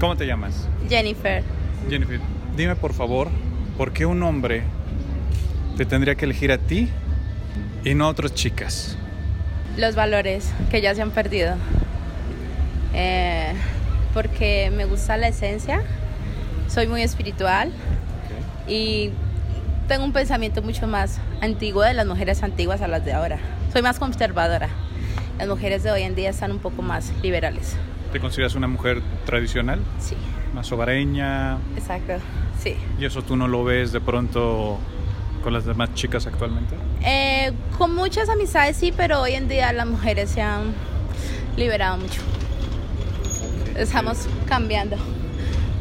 ¿Cómo te llamas? Jennifer. Jennifer, dime por favor, ¿por qué un hombre te tendría que elegir a ti y no a otras chicas? Los valores que ya se han perdido. Eh, porque me gusta la esencia, soy muy espiritual y tengo un pensamiento mucho más antiguo de las mujeres antiguas a las de ahora. Soy más conservadora. Las mujeres de hoy en día están un poco más liberales. ¿Te consideras una mujer tradicional? Sí, ¿Más hogareña? exacto. Sí. ¿Y eso tú no lo ves de pronto con las demás chicas actualmente? Eh, con muchas amistades sí, pero hoy en día las mujeres se han liberado mucho. Estamos cambiando,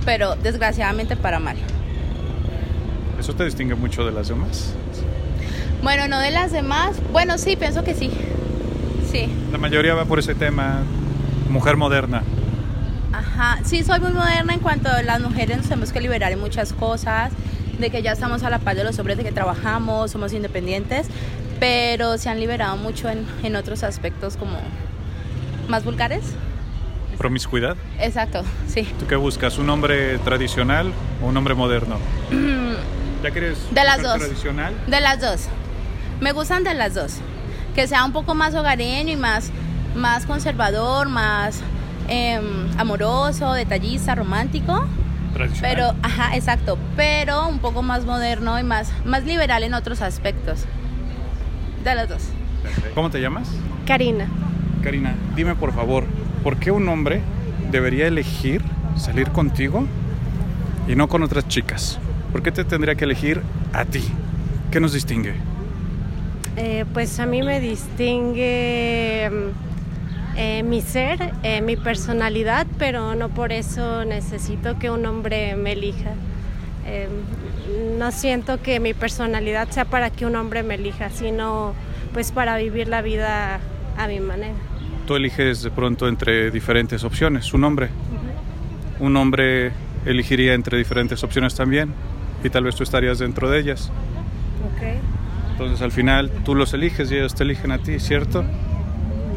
pero desgraciadamente para mal. ¿Eso te distingue mucho de las demás? Bueno, no de las demás. Bueno, sí, pienso que sí. Sí. La mayoría va por ese tema, mujer moderna. Ajá. Sí, soy muy moderna en cuanto a las mujeres nos tenemos que liberar en muchas cosas, de que ya estamos a la par de los hombres, de que trabajamos, somos independientes, pero se han liberado mucho en, en otros aspectos como más vulgares. ¿Promiscuidad? Exacto, sí. ¿Tú qué buscas? ¿Un hombre tradicional o un hombre moderno? ¿Ya quieres De las dos. tradicional? De las dos. Me gustan de las dos. Que sea un poco más hogareño y más, más conservador, más em, amoroso, detallista, romántico. Tradicional. Pero, ajá, exacto. Pero un poco más moderno y más, más liberal en otros aspectos. De los dos. ¿Cómo te llamas? Karina. Karina, dime por favor, ¿por qué un hombre debería elegir salir contigo y no con otras chicas? ¿Por qué te tendría que elegir a ti? ¿Qué nos distingue? Eh, pues a mí me distingue mm, eh, mi ser, eh, mi personalidad, pero no por eso necesito que un hombre me elija. Eh, no siento que mi personalidad sea para que un hombre me elija, sino pues para vivir la vida a mi manera. Tú eliges de pronto entre diferentes opciones, un hombre. Un hombre elegiría entre diferentes opciones también y tal vez tú estarías dentro de ellas. Okay. Entonces al final tú los eliges y ellos te eligen a ti, ¿cierto?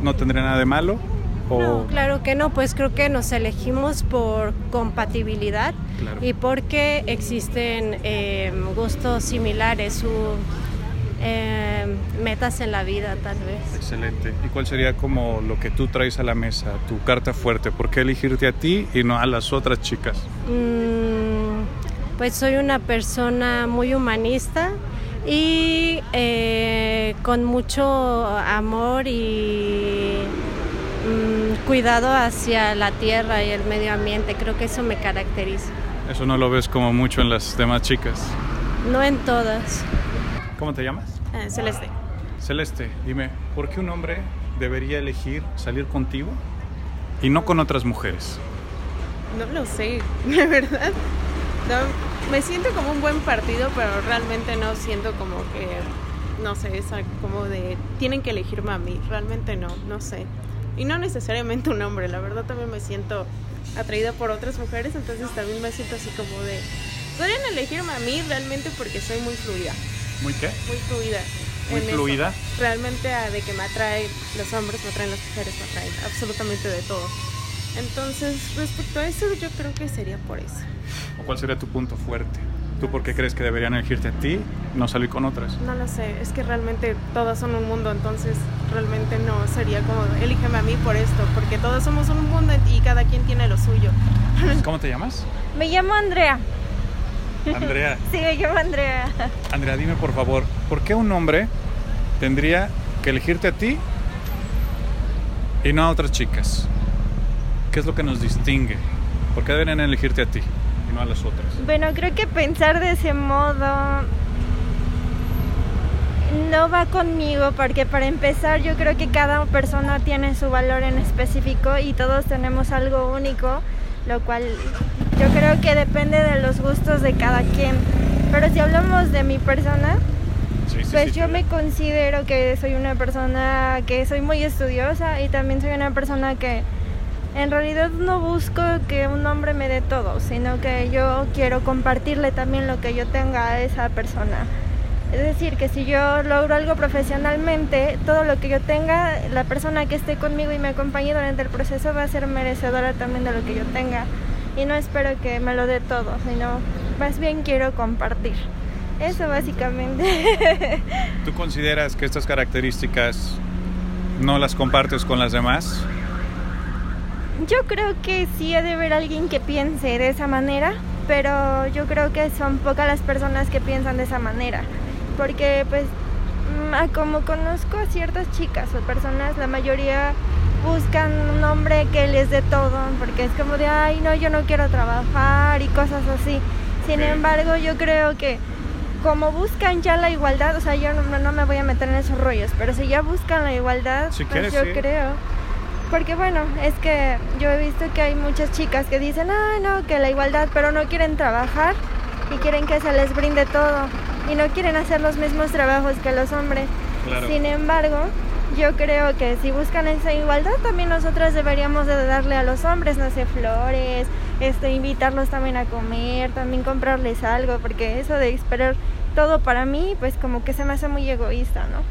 ¿No tendría nada de malo? O... No, claro que no, pues creo que nos elegimos por compatibilidad Claro. y porque existen eh, gustos similares o eh, metas en la vida tal vez. Excelente. ¿Y cuál sería como lo que tú traes a la mesa, tu carta fuerte? ¿Por qué elegirte a ti y no a las otras chicas? Mm, pues soy una persona muy humanista y eh, con mucho amor y mm, cuidado hacia la tierra y el medio ambiente. Creo que eso me caracteriza. Eso no lo ves como mucho en las demás chicas. No en todas. ¿Cómo te llamas? Eh, Celeste. Celeste, dime, ¿por qué un hombre debería elegir salir contigo y no con otras mujeres? No lo sé, la verdad. No, me siento como un buen partido, pero realmente no siento como que, no sé, esa como de, tienen que elegirme a mí. Realmente no, no sé. Y no necesariamente un hombre, la verdad también me siento atraída por otras mujeres, entonces también me siento así como de, podrían elegirme a mí realmente porque soy muy fluida, ¿Muy qué? muy fluida. Muy eso. fluida. Realmente ah, de que me atraen los hombres, me atraen las mujeres, me atraen absolutamente de todo. Entonces, respecto a eso, yo creo que sería por eso. ¿O cuál sería tu punto fuerte? ¿Tú por qué crees que deberían elegirte a ti y no salir con otras? No lo sé, es que realmente todas son un mundo, entonces realmente no sería como, elígeme a mí por esto, porque todos somos un mundo y cada quien tiene lo suyo. ¿Cómo te llamas? Me llamo Andrea. Andrea. Sí, me llamo Andrea. Andrea, dime por favor, ¿por qué un hombre tendría que elegirte a ti y no a otras chicas? ¿Qué es lo que nos distingue? ¿Por qué deberían elegirte a ti y no a las otras? Bueno, creo que pensar de ese modo no va conmigo porque para empezar yo creo que cada persona tiene su valor en específico y todos tenemos algo único, lo cual yo creo que depende de los gustos de cada quien. Pero si hablamos de mi persona, Sí, sí, Pues sí, yo me considero que soy una persona que soy muy estudiosa y también soy una persona que en realidad no busco que un hombre me dé todo, sino que yo quiero compartirle también lo que yo tenga a esa persona. Es decir, que si yo logro algo profesionalmente, todo lo que yo tenga, la persona que esté conmigo y me acompañe durante el proceso va a ser merecedora también de lo que yo tenga. y no espero que me lo dé todo, sino más bien quiero compartir. Eso básicamente. ¿Tú consideras que estas características no las compartes con las demás? Yo creo que sí ha de haber alguien que piense de esa manera, pero yo creo que son pocas las personas que piensan de esa manera, porque pues mm, como conozco a ciertas chicas o personas, la mayoría buscan un hombre que les dé todo, porque es como de, ay, no, yo no quiero trabajar y cosas así. Sin embargo, yo creo que como buscan ya la igualdad, o sea, yo no, me voy a meter en esos rollos, pero si ya buscan la igualdad, pues yo creo. Porque bueno, es que yo he visto que hay muchas chicas que dicen, ah, no, que la igualdad, pero no quieren trabajar y quieren que se les brinde todo y no quieren hacer los mismos trabajos que los hombres. Sin embargo, yo creo que si buscan esa igualdad, también nosotras deberíamos de darle a los hombres, no sé, flores, este, invitarlos también a comer, también comprarles algo, porque eso de esperar todo para mí, pues como que se me hace muy egoísta, ¿no?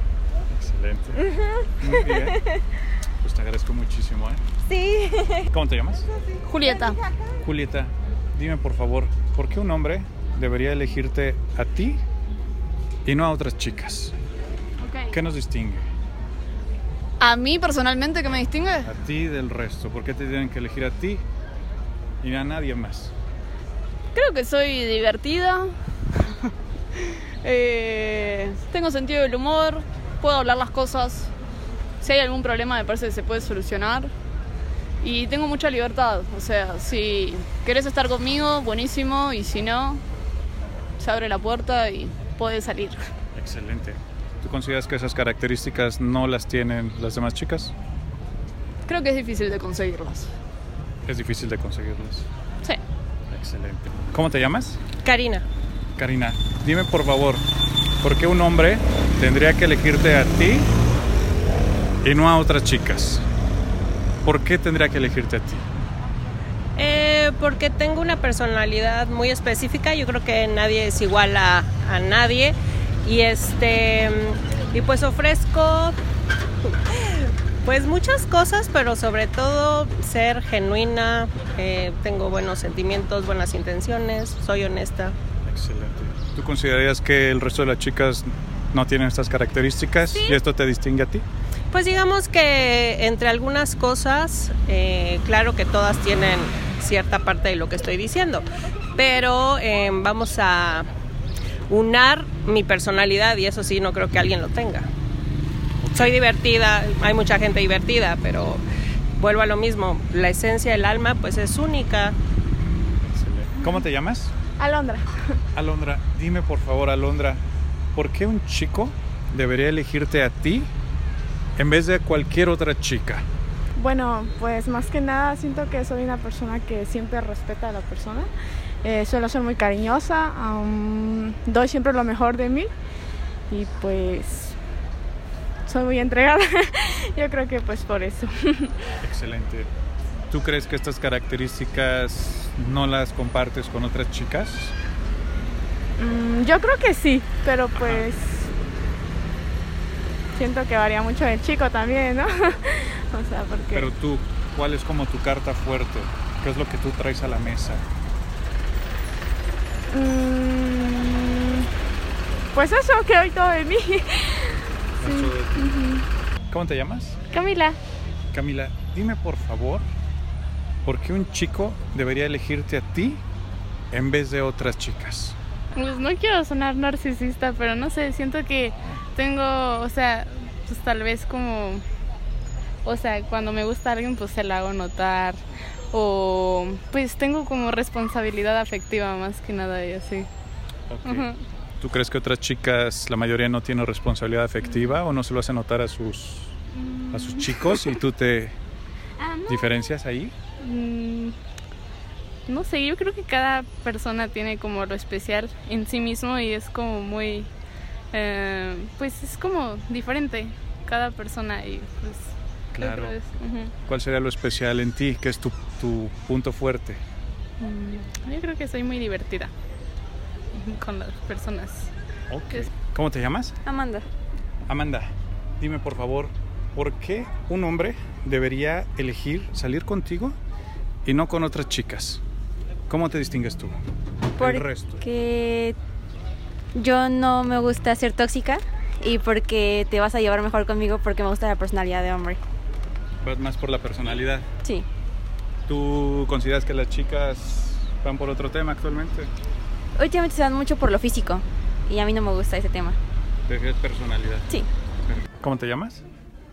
Excelente. Muy bien. Pues te agradezco muchísimo, ¿eh? Sí. ¿Cómo te llamas? Julieta. Julieta, dime por favor, ¿por qué un hombre debería elegirte a ti y no a otras chicas? ¿Qué nos distingue? ¿A mí personalmente qué me distingue? A ti del resto. ¿Por qué te tienen que elegir a ti y a nadie más. Creo que soy divertida. Eh, tengo sentido del humor. Puedo hablar las cosas. Si hay algún problema, me parece que se puede solucionar. Y tengo mucha libertad. O sea, si querés estar conmigo, buenísimo. Y si no, se abre la puerta y puedes salir. Excelente. ¿Tú consideras que esas características no las tienen las demás chicas? Creo que es difícil de conseguirlas es difícil de conseguirlos. Sí. Excelente. ¿Cómo te llamas? Karina. Karina, dime por favor, ¿por qué un hombre tendría que elegirte a ti y no a otras chicas? ¿Por qué tendría que elegirte a ti? Eh, porque tengo una personalidad muy específica, yo creo que nadie es igual a, a nadie y este y pues ofrezco pues muchas cosas, pero sobre todo ser genuina, eh, tengo buenos sentimientos, buenas intenciones, soy honesta. Excelente. ¿Tú considerarías que el resto de las chicas no tienen estas características y esto te distingue a ti? Pues digamos que entre algunas cosas, eh, claro que todas tienen cierta parte de lo que estoy diciendo, pero eh, vamos a unar mi personalidad y eso sí, no creo que alguien lo tenga soy divertida, hay mucha gente divertida, pero vuelvo a lo mismo, la esencia del alma pues es única. ¿Cómo te llamas? Alondra. Alondra, dime por favor, Alondra, ¿por qué un chico debería elegirte a ti en vez de cualquier otra chica? Bueno, pues más que nada siento que soy una persona que siempre respeta a la persona. Eh, suelo ser muy cariñosa, doy siempre lo mejor de mí y pues soy muy entregada. Yo creo que pues por eso. Excelente. ¿Tú crees que estas características no las compartes con otras chicas? Mm, yo creo que sí, pero pues siento que varía mucho del chico también, ¿no? o sea, porque... Pero tú, ¿cuál es como tu carta fuerte? ¿Qué es lo que tú traes a la mesa? Mm, pues eso, que hoy todo de mí. ¿Cómo te llamas? Camila. Camila, dime por favor, ¿por qué un chico debería elegirte a ti en vez de otras chicas? Pues no quiero sonar narcisista, pero no sé, siento que tengo, o sea, pues tal vez como, o sea, cuando me gusta alguien, pues se la hago notar. O pues tengo como responsabilidad afectiva más que nada y así. ¿Tú crees que otras chicas, la mayoría no tienen responsabilidad afectiva o no se lo hacen notar a sus, a sus chicos y tú te ah, diferencias ahí? No sé, yo creo que cada persona tiene como lo especial en sí mismo y es como muy, eh, pues es como diferente cada persona y pues... Claro. ¿Cuál sería lo especial en ti? ¿Qué es tu, tu punto fuerte? Mm, yo creo que soy muy divertida con las personas. ¿Cómo te llamas? Amanda. Amanda, dime por favor, ¿por qué un hombre debería elegir salir contigo y no con otras chicas? ¿Cómo te distingues tú? del resto. Porque yo no me gusta ser tóxica y porque te vas a llevar mejor conmigo porque me gusta la personalidad de hombre. Vas más por la personalidad. Sí. ¿Tú consideras que las chicas van por otro tema actualmente? Últimamente se van mucho por lo físico y a mí no me gusta ese tema. ¿Prefieres personalidad? Sí. ¿Cómo te llamas?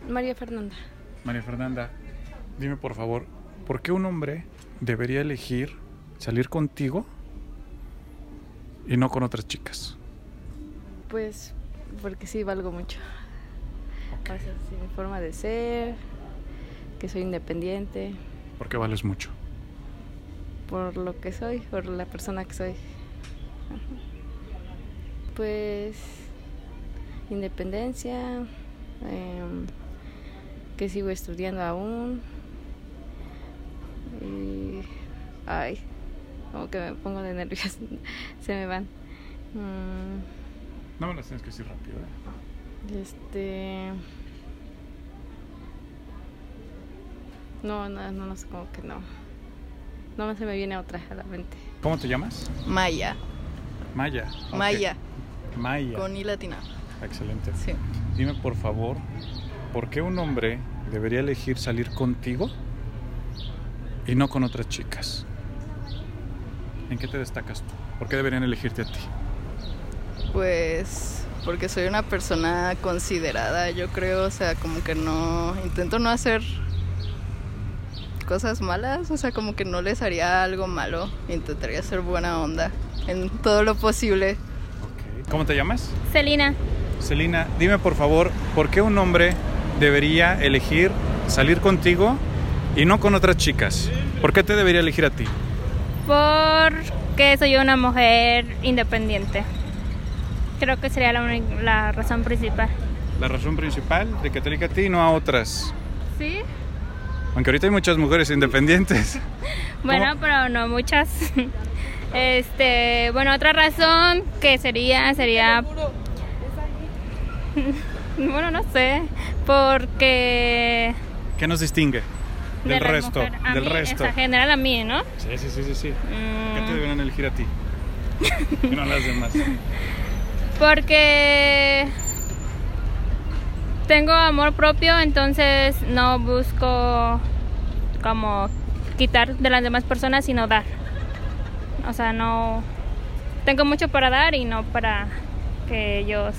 María Fernanda. María Fernanda, dime por favor, ¿por qué un hombre debería elegir salir contigo y no con otras chicas? Pues porque sí valgo mucho. O sea, sí, mi forma de ser, que soy independiente, ¿Por qué vales mucho? por lo que soy, por la persona que soy. Pues independencia, em, que sigo estudiando aún. Y, ay, como que me pongo de nervios, se me van. Mm, No me las tienes que decir rápido. ¿eh? Este. No, no, no, no sé, como que no. No se me viene otra a la mente. ¿Cómo te llamas? Maya, Maya. Maya, Maya. con I latina. Excelente. Sí. Dime por favor, ¿por qué un hombre debería elegir salir contigo y no con otras chicas? ¿En qué te destacas tú? ¿Por qué deberían elegirte a ti? Pues porque soy una persona considerada, yo creo, o sea, como que no, intento no hacer cosas malas, o sea, como que no les haría algo malo, intentaría ser buena onda en todo lo posible. ¿Cómo te llamas? Celina, Celina, dime por favor, ¿por qué un hombre debería elegir salir contigo y no con otras chicas? ¿Por qué te debería elegir a ti? Porque soy una mujer independiente. Creo que sería la, razón principal. La razón principal de que te elija a ti y no a otras. Sí. Aunque ahorita hay muchas mujeres independientes. Bueno, ¿Cómo? pero no muchas. Este, bueno, otra razón que sería sería bueno, no sé, porque ¿Qué nos distingue del resto? a Del mí, resto. En general a mí, ¿no? Sí, sí, sí, sí, sí. ¿Qué te Mm, deberían elegir a ti? Y no a las demás. Porque tengo amor propio, entonces no busco como quitar de las demás personas, sino dar. O sea, no tengo mucho para dar y no para que ellos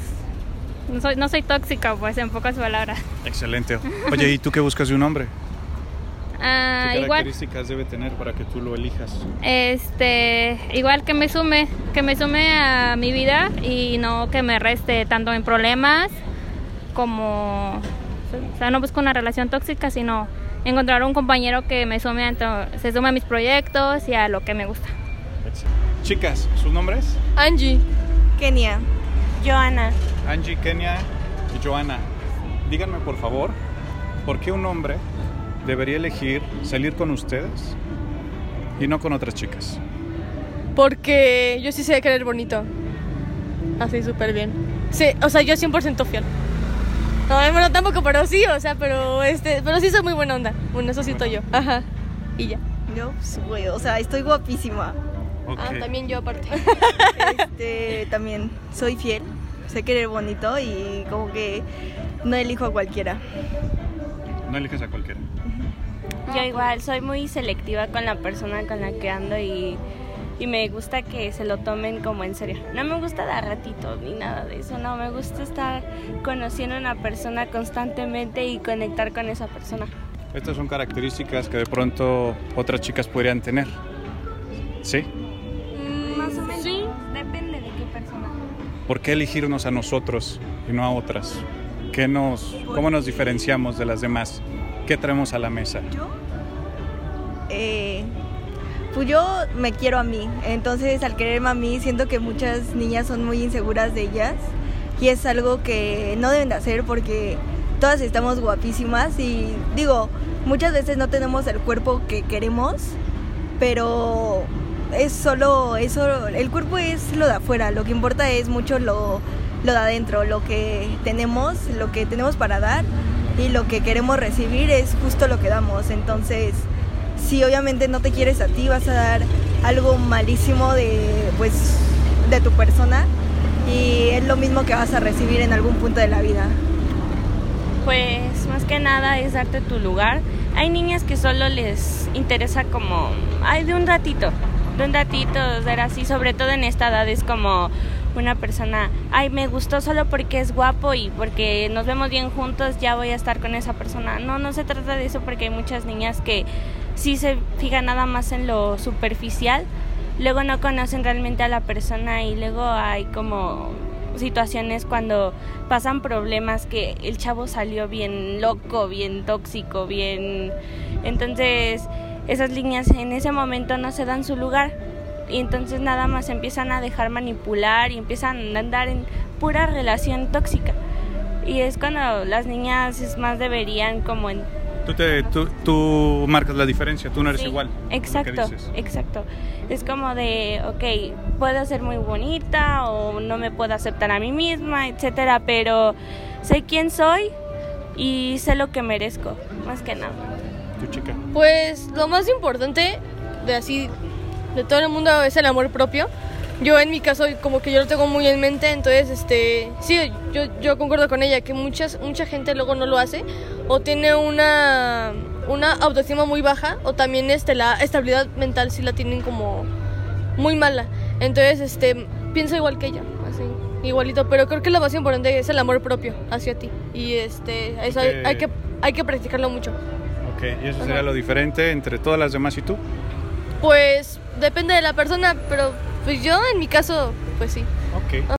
no soy no soy tóxica, pues en pocas palabras. Excelente. Oye, ¿y tú qué buscas de un hombre? Ah, ¿Qué igual características debe tener para que tú lo elijas? este igual que me sume que me sume a mi vida y no que me reste tanto en problemas como o sea no busco una relación tóxica sino encontrar un compañero que me sume a, se sume a mis proyectos y a lo que me gusta Chicas, ¿sus nombres? Angie. Kenia. Joana. Angie, Kenia y Joana. Díganme por favor, ¿por qué un hombre debería elegir salir con ustedes y no con otras chicas? Porque yo sí sé querer bonito. Así súper bien. Sí, o sea, yo 100% fiel. No, bueno, tampoco, pero sí, o sea, pero este, pero sí soy muy buena onda. Bueno, eso siento yo. Ajá. Y ya. No, pues, güey, o sea, estoy guapísima. Ah, también yo aparte. Este, también soy fiel, sé querer bonito y como que no elijo a cualquiera. No eliges a cualquiera. Yo igual soy muy selectiva con la persona con la que ando y, y me gusta que se lo tomen como en serio. No me gusta dar ratitos ni nada de eso, no, me gusta estar conociendo a una persona constantemente y conectar con esa persona. Estas son características que de pronto otras chicas podrían tener. ¿Sí? Más o menos. Sí. Depende de qué persona. ¿Por qué elegirnos a nosotros y no a otras? ¿Qué nos, ¿Cómo nos diferenciamos de las demás? ¿Qué traemos a la mesa? Yo, eh, pues yo me quiero a mí, entonces al quererme a mí siento que muchas niñas son muy inseguras de ellas y es algo que no deben de hacer porque todas estamos guapísimas y digo, muchas veces no tenemos el cuerpo que queremos, pero es solo eso, el cuerpo es lo de afuera, lo que importa es mucho lo, lo de adentro, lo que tenemos, lo que tenemos para dar y lo que queremos recibir es justo lo que damos. Entonces, si obviamente no te quieres a ti, vas a dar algo malísimo de pues de tu persona y es lo mismo que vas a recibir en algún punto de la vida. Pues más que nada es darte tu lugar. Hay niñas que solo les interesa como, ay, de un ratito, de un ratito ser así, sobre todo en esta edad es como una persona, ay, me gustó solo porque es guapo y porque nos vemos bien juntos, ya voy a estar con esa persona. No, no se trata de eso porque hay muchas niñas que sí se fijan nada más en lo superficial, luego no conocen realmente a la persona y luego hay como situaciones cuando pasan problemas que el chavo salió bien loco, bien tóxico, bien... Entonces esas líneas en ese momento no se dan su lugar y entonces nada más empiezan a dejar manipular y empiezan a andar en pura relación tóxica. Y es cuando las niñas es más deberían como en Tú, te, tú, tú marcas la diferencia, tú no eres Sí, igual. Exacto, exacto. Es como de, ok, puedo ser muy bonita o no me puedo aceptar a mí misma, etcétera, pero sé quién soy y sé lo que merezco, más que nada. Tu chica. Pues lo más importante de así, de todo el mundo es el amor propio. Yo en mi caso como que yo lo tengo muy en mente, entonces este, sí, yo, yo concuerdo con ella que muchas, mucha gente luego no lo hace o tiene una, una autoestima muy baja o también este, la estabilidad mental sí la tienen como muy mala. Entonces este, pienso igual que ella, así, igualito, pero creo que lo más importante es el amor propio hacia ti y este, eso hay, hay que, hay que practicarlo mucho. Ok, y eso sería lo diferente entre todas las demás y tú. Pues depende de la persona, pero pues yo en mi caso, pues sí. Ok.